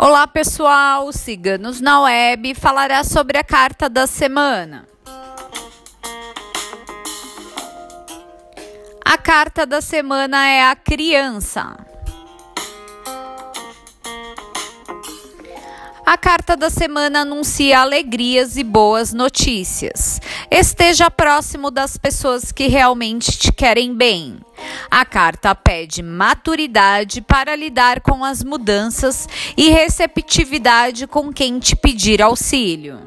Olá pessoal, Ciganos na Web falará sobre a carta da semana. A carta da semana é a criança. A carta da semana anuncia alegrias e boas notícias. Esteja próximo das pessoas que realmente te querem bem. A carta pede maturidade para lidar com as mudanças e receptividade com quem te pedir auxílio.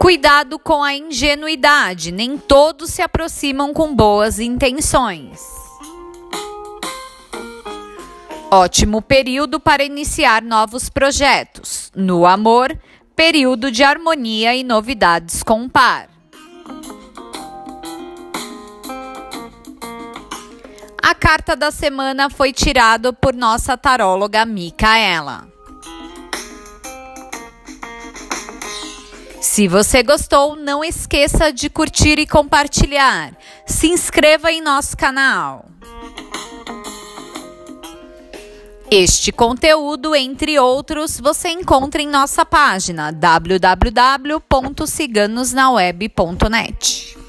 Cuidado com a ingenuidade, nem todos se aproximam com boas intenções. Ótimo período para iniciar novos projetos. No amor, período de harmonia e novidades com o par. A carta da semana foi tirada por nossa taróloga Micaela. Se você gostou, não esqueça de curtir e compartilhar. Se inscreva em nosso canal. Este conteúdo, entre outros, você encontra em nossa página www.ciganosnaweb.net.